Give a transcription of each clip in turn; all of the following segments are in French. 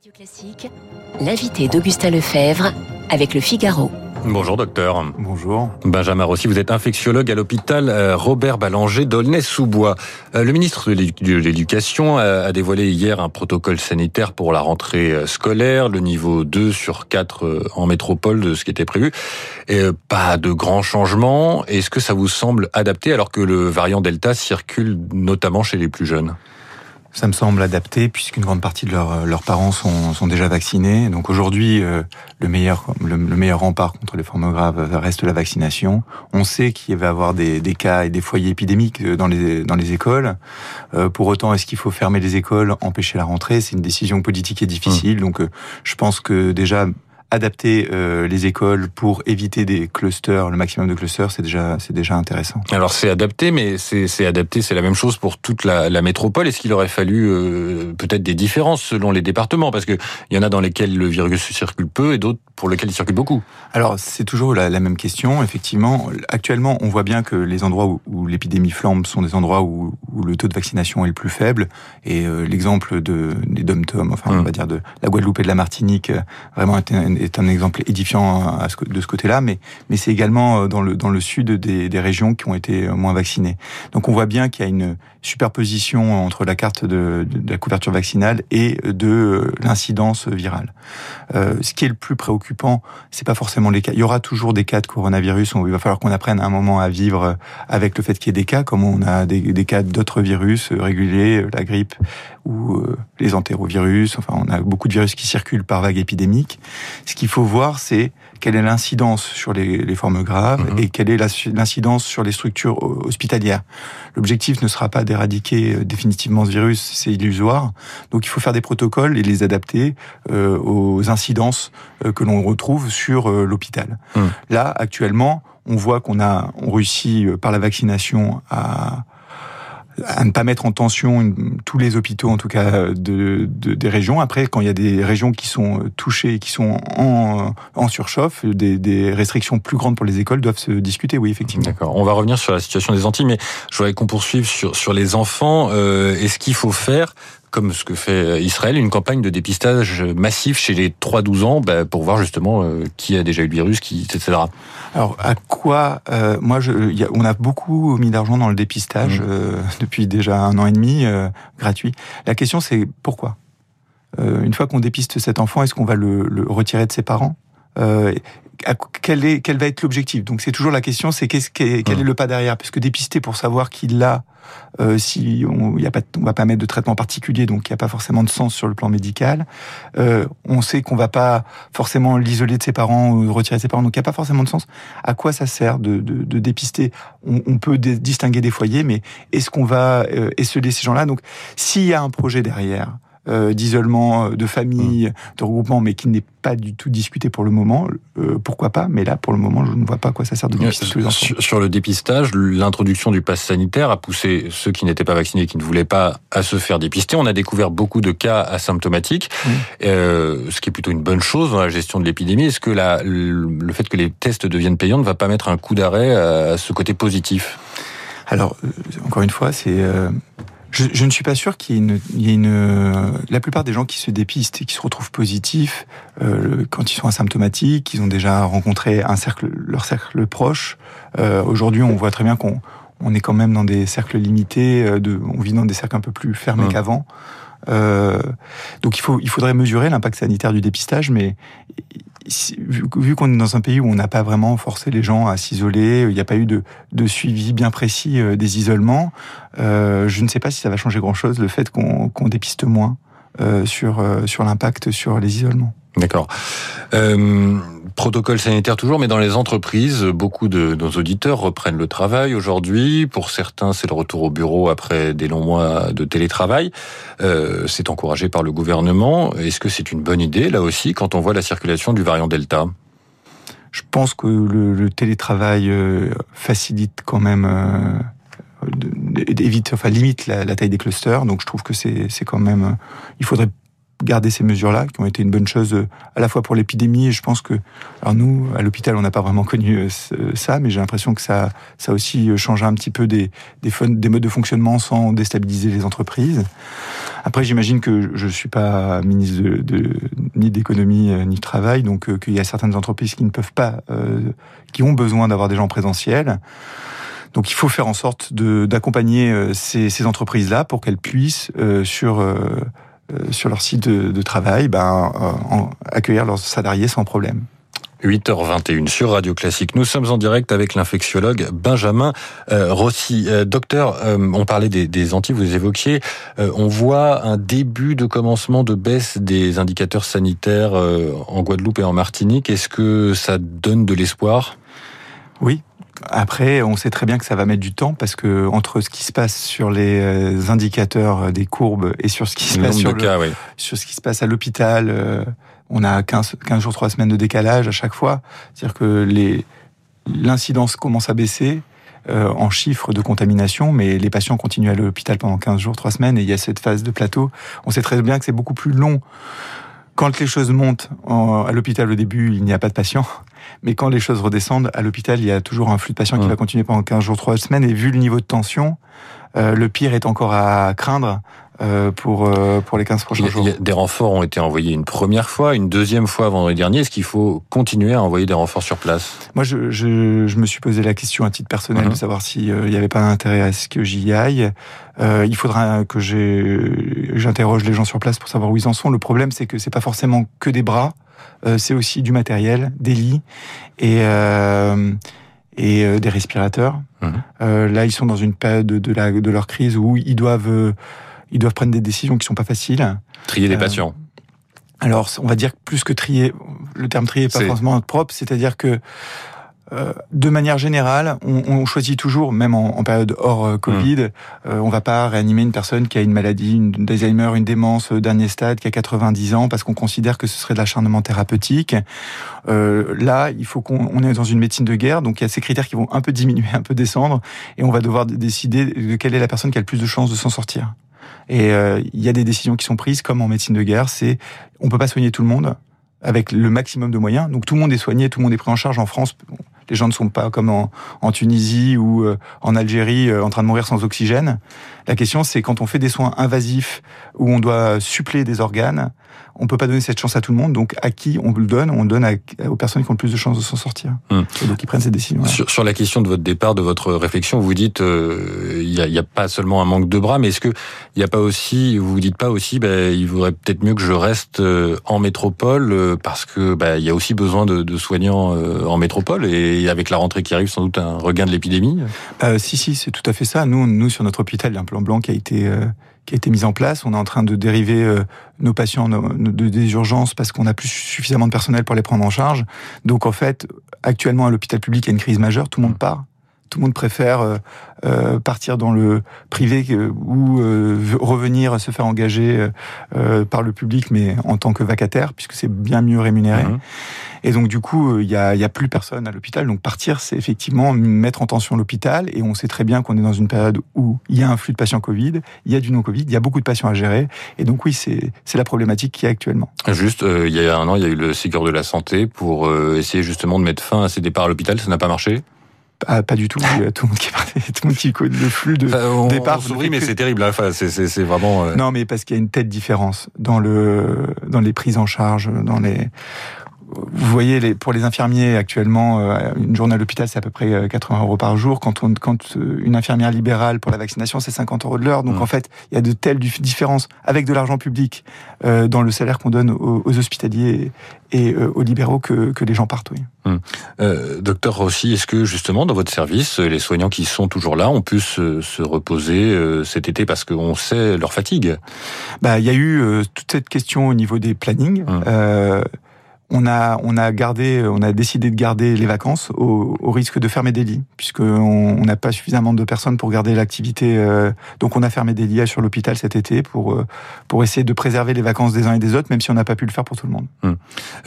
Radio Classique, l'invité d'Augustin Lefebvre avec le Figaro. Bonjour docteur. Bonjour. Benjamin Rossi, vous êtes infectiologue à l'hôpital euh, Robert Ballanger d'Aulnay-sous-Bois. Euh, le ministre de l'Éducation a dévoilé hier un protocole sanitaire pour la rentrée euh, scolaire, le niveau 2 sur 4 en métropole de ce qui était prévu. Et pas de grands changements. Est-ce que ça vous semble adapté alors que le variant Delta circule notamment chez les plus jeunes? Ça me semble adapté puisqu'une grande partie de leurs, leurs parents sont, sont déjà vaccinés. Donc aujourd'hui, euh, le meilleur le, meilleur rempart contre les formes graves reste la vaccination. On sait qu'il va y avoir des, des, cas et des foyers épidémiques dans les dans les écoles. Euh, pour autant, est-ce qu'il faut fermer les écoles, empêcher la rentrée? C'est une décision politique et difficile. Mmh. Donc euh, je pense que déjà adapter euh, les écoles pour éviter des clusters, le maximum de clusters, c'est déjà déjà intéressant. Alors c'est adapté, mais c'est adapté, c'est la même chose pour toute la, métropole. Est-ce qu'il aurait fallu euh, peut-être des différences selon les départements, parce que il y en a dans lesquels le virus circule peu et d'autres pour lesquels il circule beaucoup. Alors c'est toujours la, la, même question. Effectivement, actuellement, on voit bien que les endroits où, où l'épidémie flambe sont des endroits où, où, le taux de vaccination est le plus faible. Et euh, l'exemple de des dom enfin on hum. va dire de la Guadeloupe et de la Martinique, vraiment est un exemple édifiant de ce côté-là, mais, mais c'est également euh, dans le, dans le sud des, des, régions qui ont été euh, moins vaccinées. Donc on voit bien qu'il y a une superposition entre la carte de, de la couverture vaccinale et de euh, l'incidence virale. Euh, ce qui est le plus préoccupant, c'est pas forcément les cas. Il y aura toujours des cas de coronavirus. Il va falloir qu'on apprenne un moment à vivre avec le fait qu'il y ait des cas, comme on a des, des cas d'autres virus réguliers, la grippe ou les entérovirus. Enfin, on a beaucoup de virus qui circulent par vague épidémique. Ce qu'il faut voir, c'est quelle est l'incidence sur les, les, formes graves mhm. et quelle est l'incidence sur les structures hospitalières. L'objectif ne sera pas d'éradiquer euh, définitivement ce virus, c'est illusoire. Donc il faut faire des protocoles et les adapter euh, aux incidences euh, que l'on retrouve sur euh, l'hôpital. Mhm. Là, actuellement, on voit qu'on a on réussit euh, par la vaccination à à ne pas mettre en tension tous les hôpitaux, en tout cas de, de, des régions. Après, quand il y a des régions qui sont touchées, qui sont en, en surchauffe, des, des, restrictions plus grandes pour les écoles doivent se discuter, oui, effectivement. D'accord. On va revenir sur la situation des Antilles, mais je voudrais qu'on poursuive sur, sur les enfants. Euh, Est-ce qu'il faut faire comme ce que fait Israël, une campagne de dépistage massif chez les 3-12 ans bah, pour voir justement euh, qui a déjà eu le virus, qui, etc. Alors à quoi euh, Moi, je, y a, on a beaucoup mis d'argent dans le dépistage mmh. euh, depuis déjà un an et demi, euh, gratuit. La question c'est pourquoi? Euh, Une fois qu'on dépiste cet enfant, est-ce qu'on va le, le, retirer de ses parents? Euh, quel, est, quel va être l'objectif? Donc c'est toujours la question, c'est qu'est-ce qu'est, quel est le pas derrière? Puisque dépister pour savoir qu'il l'a, euh, si on pas, on va pas mettre de traitement particulier, donc il n'y a pas forcément de sens sur le plan médical. Euh, on sait qu'on va pas forcément l'isoler de ses parents ou retirer de ses parents, donc il n'y a pas forcément de sens. À quoi ça sert de, de, de dépister? On, on, peut distinguer des foyers, mais est-ce qu'on va euh, esseler ces gens-là? Donc s'il y a un projet derrière, euh, d'isolement euh, de famille, mmh. de regroupement, mais qui n'est pas du tout discuté pour le moment. Euh, pourquoi pas Mais là, pour le moment, je ne vois pas à quoi ça sert de dépister tous les enfants. Sur, sur le dépistage, l'introduction du pass sanitaire a poussé ceux qui n'étaient pas vaccinés, qui ne voulaient pas, à se faire dépister. On a découvert beaucoup de cas asymptomatiques, mmh. euh, ce qui est plutôt une bonne chose dans la gestion de l'épidémie. Est-ce que la, le fait que les tests deviennent payants ne va pas mettre un coup d'arrêt à ce côté positif? Alors, encore une fois, c'est je, je, ne suis pas sûr qu'il y ait une, il y ait une, La plupart des gens qui se dépistent et qui se retrouvent positifs euh, quand ils sont asymptomatiques, ils ont déjà rencontré un cercle, leur cercle proche. Euh, Aujourd'hui, on voit très bien qu'on on est quand même dans des cercles limités. Euh, de, on vit dans des cercles un peu plus fermés qu'avant. Euh, donc il faut, il faudrait mesurer l'impact sanitaire du dépistage, mais vu, qu'on est dans un pays où on n'a pas vraiment forcé les gens à s'isoler, il n'y a pas eu de, de, suivi bien précis euh, des isolements, euh, je ne sais pas si ça va changer grand-chose le fait qu'on qu dépiste moins sur, euh, sur l'impact sur les isolements. D'accord. Euh, protocole sanitaire toujours, mais dans les entreprises, beaucoup de nos auditeurs reprennent le travail aujourd'hui. Pour certains, c'est le retour au bureau après des longs mois de télétravail. Euh, c'est encouragé par le gouvernement. Est-ce que c'est une bonne idée, là aussi, quand on voit la circulation du variant Delta? Je pense que le, le télétravail euh, facilite quand même... Euh évite, enfin limite la, taille des clusters. Donc je trouve que c'est quand même, il faudrait gardé ces mesures-là, qui ont été une bonne chose euh, à la fois pour l'épidémie, et je pense que, alors nous, à l'hôpital, on n'a pas vraiment connu ça, mais j'ai l'impression que ça, ça aussi changé un petit peu des, des, des modes de fonctionnement sans déstabiliser les entreprises. Après, j'imagine que je suis pas ministre de, de ni d'économie ni de travail, donc qu'il y a certaines entreprises qui ne peuvent pas, qui ont besoin d'avoir des gens présentiels. Donc il faut faire en sorte d'accompagner euh, ces, ces entreprises-là pour qu'elles puissent euh, sur euh, sur leur site de, travail ben, accueillir leurs salariés sans problème. 8h21 sur Radio Classique. Nous sommes en direct avec l'infectiologue Benjamin Rossi. docteur, on parlait des, des anti, vous évoquiez, on voit un début de commencement de baisse des indicateurs sanitaires en Guadeloupe et en Martinique. Est-ce que ça donne de l'espoir? Oui, après, on sait très bien que ça va mettre du temps parce que entre ce qui se passe sur les euh, indicateurs euh, des courbes et sur ce qui se passe sur, sur ce qui se passe à l'hôpital, euh, on a 15, 15 jours, 3 semaines de décalage à chaque fois. C'est-à-dire que les, l'incidence commence à baisser en chiffres de contamination, mais les patients continuent à l'hôpital pendant 15 jours, 3 semaines et il y a cette phase de plateau. On sait très bien que c'est beaucoup plus long quand les choses montent à l'hôpital au début, il n'y a pas de patients. Mais quand les choses redescendent, à l'hôpital, il y a toujours un flux de patients qui va continuer pendant 15 jours, 3 semaines. Et vu le niveau de tension, le pire est encore à craindre euh, pour euh, pour les 15 prochains jours. des renforts ont été envoyés une première fois, une deuxième fois vendredi dernier. Est-ce qu'il faut continuer à envoyer des renforts sur place? Moi, je, je, je, me suis posé la question à titre personnel mhm. de savoir s'il n'y avait pas d'intérêt à ce que j'y aille. Euh, il faudra que j'interroge les gens sur place pour savoir où ils en sont. Le problème, c'est que c'est pas forcément que des bras, c'est aussi du matériel, des lits et et des respirateurs. Mhm. là, ils sont dans une période de, de, la, de leur crise où ils doivent ils doivent prendre des décisions qui sont pas faciles. Trier des euh, patients. Alors, on va dire plus que trier, le terme trier n'est pas forcément propre, c'est-à-dire que euh, de manière générale, on, on, choisit toujours, même en, en période hors euh, Covid, mmh. euh, on va pas réanimer une personne qui a une maladie, une, d'Alzheimer, une démence euh, dernier stade, qui a 90 ans, parce qu'on considère que ce serait de l'acharnement thérapeutique. là, il faut qu'on on est dans une médecine de guerre, donc il y a ces critères qui vont un peu diminuer, un peu descendre, et on va devoir décider de quelle est la personne qui a le plus de chances de s'en sortir. Et euh, il y a des décisions qui sont prises, comme en médecine de guerre, c'est on peut pas soigner tout le monde avec le maximum de moyens. Donc tout le monde est soigné, tout le monde est pris en charge en France. Les gens ne sont pas comme en, Tunisie ou euh, en Algérie euh, en train de mourir sans oxygène. La question, c'est quand on fait des soins invasifs où on doit suppléer des organes, on peut pas donner cette chance à tout le monde. Donc, à qui on le donne? On le donne aux personnes qui ont le plus de chances de s'en sortir. Hum. Et donc, ils prennent cette décision. Sur, la question de votre départ, de votre réflexion, vous dites, euh, il n'y a, pas seulement un manque de bras, mais est-ce que il n'y a pas aussi, vous vous dites pas aussi, bah, il vaudrait peut-être mieux que je reste euh, en métropole euh, parce que bah, il y a aussi besoin de, de soignants en métropole et avec la rentrée qui arrive, sans doute un regain de l'épidémie? si, si, c'est tout à fait ça. Nous, nous sur notre hôpital, il y a un plan blanc qui a été qui a été mise en place. On est en train de dériver euh, nos patients de, des urgences parce qu'on n'a plus suffisamment de personnel pour les prendre en charge. Donc en fait, actuellement à l'hôpital public, il y a une crise majeure, tout le monde part. Tout le monde préfère euh, euh, partir dans le privé ou revenir se faire engager par le public, mais en tant que vacataire, puisque c'est bien mieux rémunéré. Mmh. Et donc, du coup, il y a, y a, plus personne à l'hôpital. Donc, partir, c'est effectivement mettre en tension l'hôpital. Et on sait très bien qu'on est dans une période où il y a un flux de patients Covid, il y a du non-Covid, il y a beaucoup de patients à gérer. Et donc, oui, c'est la problématique qui est actuellement. Juste, euh, il y a un an, il y a eu le Ségur de la Santé pour euh, essayer justement de mettre fin à ces départs à l'hôpital. Ça n'a pas marché? Ah, pas du tout. tout le monde qui tout le monde qui connaît le flux de enfin, départ. Oui, mais c'est terrible. Hein. Enfin, c'est vraiment. Euh, non, mais parce qu'il y a une telle différence dans le dans les prises en charge, dans les vous voyez, les, pour les infirmiers actuellement, euh, une journée à l'hôpital, c'est à peu près 80 euh, euros par jour. Quand, on, quand euh, une infirmière libérale pour la vaccination, c'est 50 euros de l'heure. Donc mmh. en fait, il y a de telles différences avec de l'argent public euh, dans le salaire qu'on donne aux, hospitaliers et aux libéraux que, que les gens partent. Oui. Mmh. Euh, docteur Rossi, est-ce que justement dans votre service, les soignants qui sont toujours là ont pu se, se reposer cet été parce qu'on sait leur fatigue? Bah, il y a eu toute cette question au niveau des plannings. Mmh on a, on a gardé, on a décidé de garder les vacances au, risque de fermer des lits, puisqu'on n'a pas suffisamment de personnes pour garder l'activité. Euh, donc on a fermé des lits sur l'hôpital cet été pour, euh, pour essayer de préserver les vacances des uns et des autres, même si on n'a pas pu le faire pour tout le monde. Hum.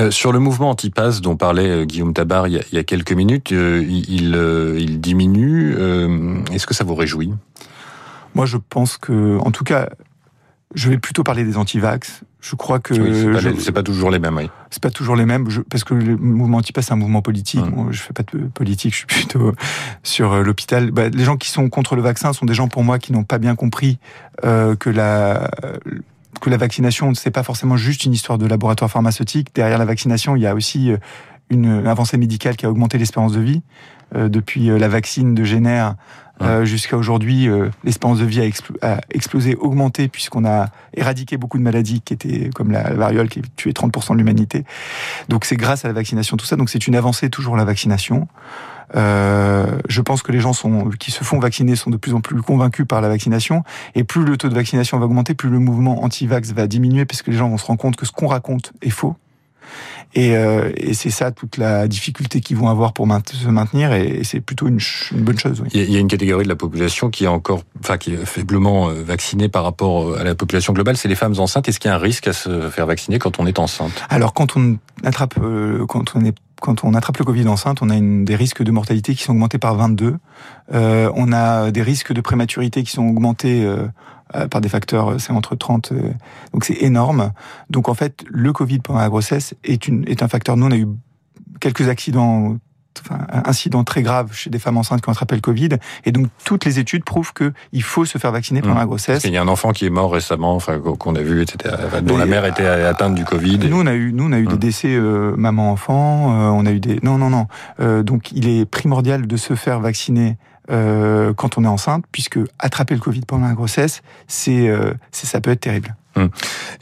Euh, sur le mouvement anti-pass dont parlait Guillaume Tabar il y a, quelques minutes, il, il diminue. Est-ce que ça vous réjouit? Moi, je pense que, en tout cas, je vais plutôt parler des anti-vax. Je crois que c'est pas, pas, toujours les mêmes. Oui. C'est pas toujours les mêmes, parce que le mouvement anti c'est un mouvement politique. Moi, je fais pas de politique, je suis plutôt sur euh, l'hôpital. Bah, les gens qui sont contre le vaccin sont des gens pour moi qui n'ont pas bien compris euh, que la que la vaccination, c'est pas forcément juste une histoire de laboratoire pharmaceutique. Derrière la vaccination, il y a aussi euh, une avancée médicale qui a augmenté l'espérance de vie. Euh, depuis euh, la vaccine de Géner jusqu'à aujourd'hui, l'espérance de vie a, explosé, augmenté, puisqu'on a éradiqué beaucoup de maladies qui étaient comme la, variole qui tuait 30% de l'humanité. Donc c'est grâce à la vaccination, tout ça. Donc c'est une avancée toujours la vaccination. Euh, je pense que les gens sont, qui se font vacciner sont de plus en plus convaincus par la vaccination. Et plus le taux de vaccination va augmenter, plus le mouvement anti-vax va diminuer, parce que les gens vont se rendre compte que ce qu'on raconte est faux. Et, euh, et c'est ça toute la difficulté qu'ils vont avoir pour se maintenir, et, c'est plutôt une, une, bonne chose. Oui. Il y a une catégorie de la population qui est encore, enfin, qui est faiblement euh, vaccinée par rapport à la population globale, c'est les femmes enceintes. Est-ce qu'il y a un risque à se faire vacciner quand on est enceinte? Alors, quand on attrape, euh, quand on est quand on attrape le Covid enceinte, on a une, des risques de mortalité qui sont augmentés par 22. Euh, on a des risques de prématurité qui sont augmentés euh, euh, par des facteurs, c'est entre 30, donc c'est énorme. Donc en fait, le Covid pendant la grossesse est, une, est un facteur. Nous, on a eu quelques accidents enfin, incident très grave chez des femmes enceintes qui ont attrapé le Covid. Et donc, toutes les études prouvent qu'il faut se faire vacciner pendant mmh. la grossesse. Il y a un enfant qui est mort récemment, enfin, qu'on a vu, etc., dont la mère était atteinte du Covid. Nous, on a eu, nous, on a eu des mmh. décès euh, maman-enfant, euh, on a eu des... Non, non, non. Euh, donc, il est primordial de se faire vacciner euh, quand on est enceinte, puisque attraper le Covid pendant la grossesse, c'est, euh, ça peut être terrible. Hum.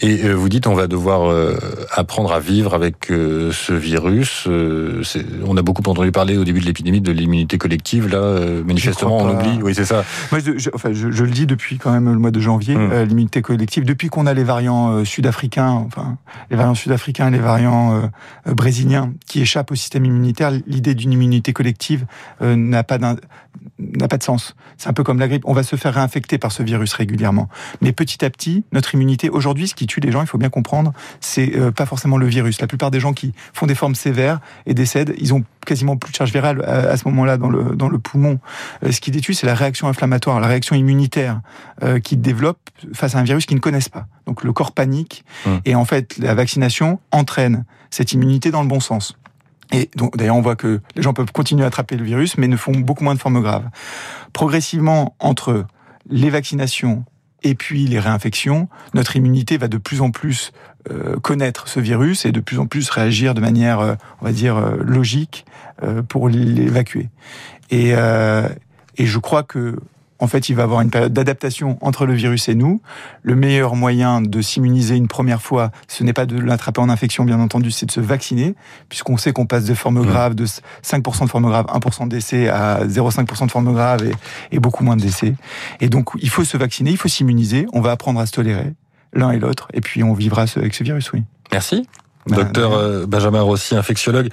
Et euh, vous dites on va devoir euh, apprendre à vivre avec euh, ce virus. on a beaucoup entendu parler au début de l'épidémie de l'immunité collective. Là, manifestement, on oublie. Oui, c'est ça. Moi, je, enfin, je, le dis depuis quand même le mois de janvier. Hum. l'immunité collective, depuis qu'on a les variants sud-africains, enfin les variants sud-africains et les variants brésiliens qui échappent au système immunitaire, l'idée d'une immunité collective n'a pas n'a pas de sens. C'est un peu comme la grippe. On va se faire réinfecter par ce virus régulièrement. Mais petit à petit, notre immunité aujourd'hui, ce qui tue les gens, il faut bien comprendre, c'est euh, pas forcément le virus. La plupart des gens qui font des formes sévères et décèdent, ils ont quasiment plus de charge virale à, ce moment-là dans le dans le poumon. Euh, ce qui les tue, c'est la réaction inflammatoire, la réaction immunitaire euh, qui développe face à un virus qu'ils ne connaissent pas. Donc le corps panique mmh. et en fait la vaccination entraîne cette immunité dans le bon sens. Et donc, d'ailleurs, on voit que les gens peuvent continuer à attraper le virus, mais ne font beaucoup moins de formes graves. Progressivement, entre les vaccinations et puis les réinfections, notre immunité va de plus en plus euh, connaître ce virus et de plus en plus réagir de manière, euh, on va dire, euh, logique pour l'évacuer. Et, et je crois que en fait, il va y avoir une période d'adaptation entre le virus et nous. Le meilleur moyen de s'immuniser une première fois, ce n'est pas de l'attraper en infection, bien entendu, c'est de se vacciner, puisqu'on sait qu'on passe de formes graves, de 5% de formes graves, 1% de décès à 0,5% de formes graves et, et beaucoup moins de décès. Et donc, il faut se vacciner, il faut s'immuniser, on va apprendre à se tolérer, l'un et l'autre, et puis on vivra avec ce virus, oui. Merci. Bah, Docteur euh, Benjamin Rossi, infectiologue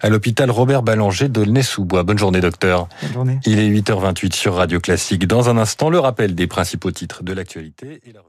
à l'hôpital Robert Ballanger d'Aulnay-sous-Bois. Bonne journée, docteur. Bonne journée. Il est 8h28 sur Radio Classique. Dans un instant, le rappel des principaux titres de l'actualité et la